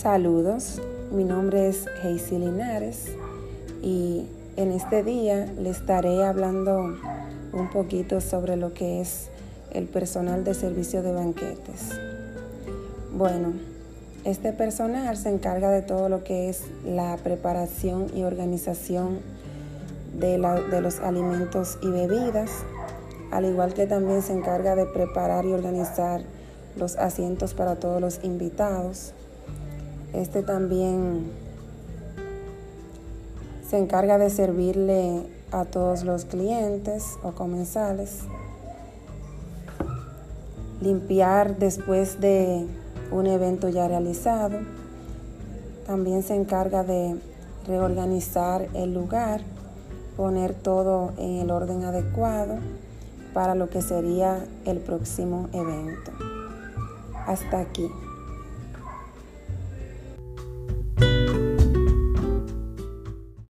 Saludos, mi nombre es Hazy Linares y en este día le estaré hablando un poquito sobre lo que es el personal de servicio de banquetes. Bueno, este personal se encarga de todo lo que es la preparación y organización de los alimentos y bebidas, al igual que también se encarga de preparar y organizar los asientos para todos los invitados este también se encarga de servirle a todos los clientes o comensales. Limpiar después de un evento ya realizado. También se encarga de reorganizar el lugar, poner todo en el orden adecuado para lo que sería el próximo evento. Hasta aquí.